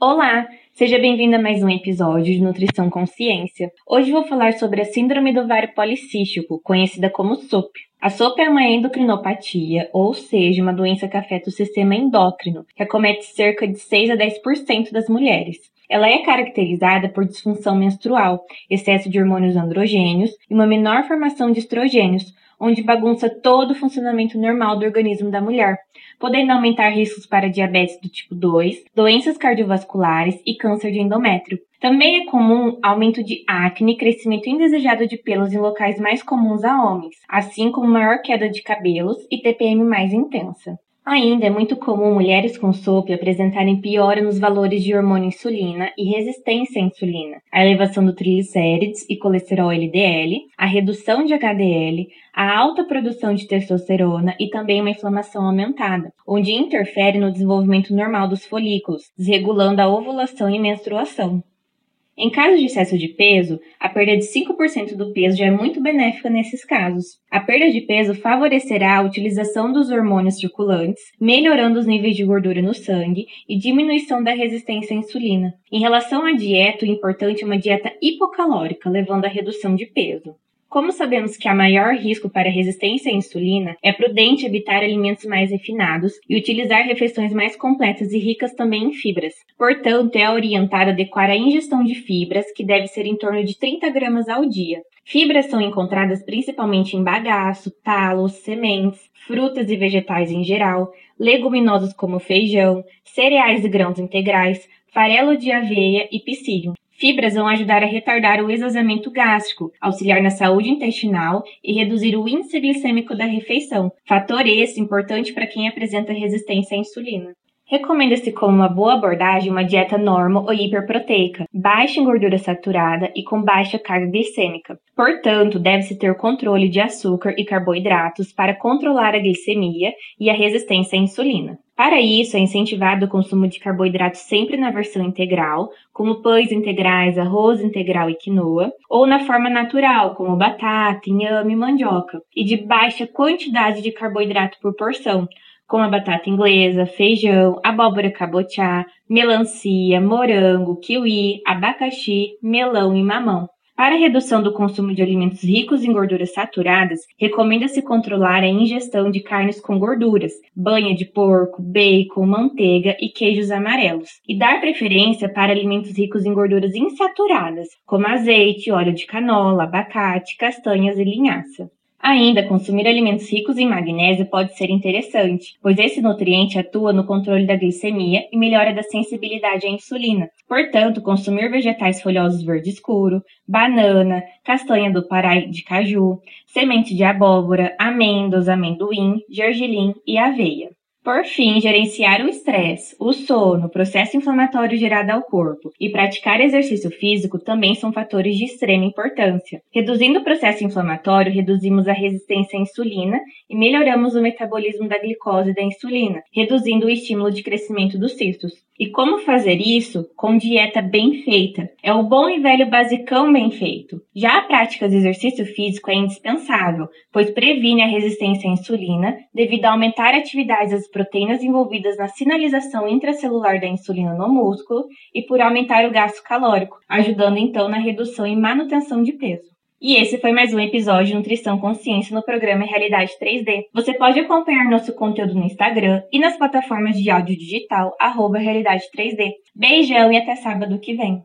Olá, seja bem-vindo a mais um episódio de Nutrição Consciência. Hoje vou falar sobre a Síndrome do Ovário Policístico, conhecida como SOP. A SOP é uma endocrinopatia, ou seja, uma doença que afeta o sistema endócrino, que acomete cerca de 6 a 10% das mulheres. Ela é caracterizada por disfunção menstrual, excesso de hormônios androgênios e uma menor formação de estrogênios, onde bagunça todo o funcionamento normal do organismo da mulher, podendo aumentar riscos para diabetes do tipo 2, doenças cardiovasculares e câncer de endométrio. Também é comum aumento de acne e crescimento indesejado de pelos em locais mais comuns a homens, assim como maior queda de cabelos e TPM mais intensa. Ainda é muito comum mulheres com SOP apresentarem piora nos valores de hormônio insulina e resistência à insulina, a elevação do triglicérides e colesterol LDL, a redução de HDL, a alta produção de testosterona e também uma inflamação aumentada, onde interfere no desenvolvimento normal dos folículos, desregulando a ovulação e menstruação. Em caso de excesso de peso, a perda de 5% do peso já é muito benéfica nesses casos. A perda de peso favorecerá a utilização dos hormônios circulantes, melhorando os níveis de gordura no sangue e diminuição da resistência à insulina. Em relação à dieta, o importante é uma dieta hipocalórica, levando à redução de peso. Como sabemos que há maior risco para resistência à insulina, é prudente evitar alimentos mais refinados e utilizar refeições mais completas e ricas também em fibras. Portanto, é orientado adequar a ingestão de fibras, que deve ser em torno de 30 gramas ao dia. Fibras são encontradas principalmente em bagaço, talos, sementes, frutas e vegetais em geral, leguminosas como feijão, cereais e grãos integrais, farelo de aveia e psyllium. Fibras vão ajudar a retardar o esvaziamento gástrico, auxiliar na saúde intestinal e reduzir o índice glicêmico da refeição, fator esse importante para quem apresenta resistência à insulina. Recomenda-se como uma boa abordagem uma dieta normo ou hiperproteica, baixa em gordura saturada e com baixa carga glicêmica. Portanto, deve-se ter controle de açúcar e carboidratos para controlar a glicemia e a resistência à insulina. Para isso, é incentivado o consumo de carboidratos sempre na versão integral, como pães integrais, arroz integral e quinoa, ou na forma natural, como batata, inhame e mandioca, e de baixa quantidade de carboidrato por porção, como a batata inglesa, feijão, abóbora cabotiá, melancia, morango, kiwi, abacaxi, melão e mamão. Para a redução do consumo de alimentos ricos em gorduras saturadas, recomenda-se controlar a ingestão de carnes com gorduras, banha de porco, bacon, manteiga e queijos amarelos, e dar preferência para alimentos ricos em gorduras insaturadas, como azeite, óleo de canola, abacate, castanhas e linhaça. Ainda, consumir alimentos ricos em magnésio pode ser interessante, pois esse nutriente atua no controle da glicemia e melhora da sensibilidade à insulina. Portanto, consumir vegetais folhosos verde escuro, banana, castanha do Pará de caju, semente de abóbora, amêndoas, amendoim, gergelim e aveia. Por fim, gerenciar o estresse, o sono, o processo inflamatório gerado ao corpo e praticar exercício físico também são fatores de extrema importância. Reduzindo o processo inflamatório, reduzimos a resistência à insulina e melhoramos o metabolismo da glicose e da insulina, reduzindo o estímulo de crescimento dos cistos. E como fazer isso? Com dieta bem feita. É o bom e velho basicão bem feito. Já a prática de exercício físico é indispensável, pois previne a resistência à insulina devido a aumentar a atividade das proteínas envolvidas na sinalização intracelular da insulina no músculo e por aumentar o gasto calórico, ajudando então na redução e manutenção de peso. E esse foi mais um episódio de Nutrição Consciência no programa Realidade 3D. Você pode acompanhar nosso conteúdo no Instagram e nas plataformas de áudio digital, arroba Realidade 3D. Beijão e até sábado que vem.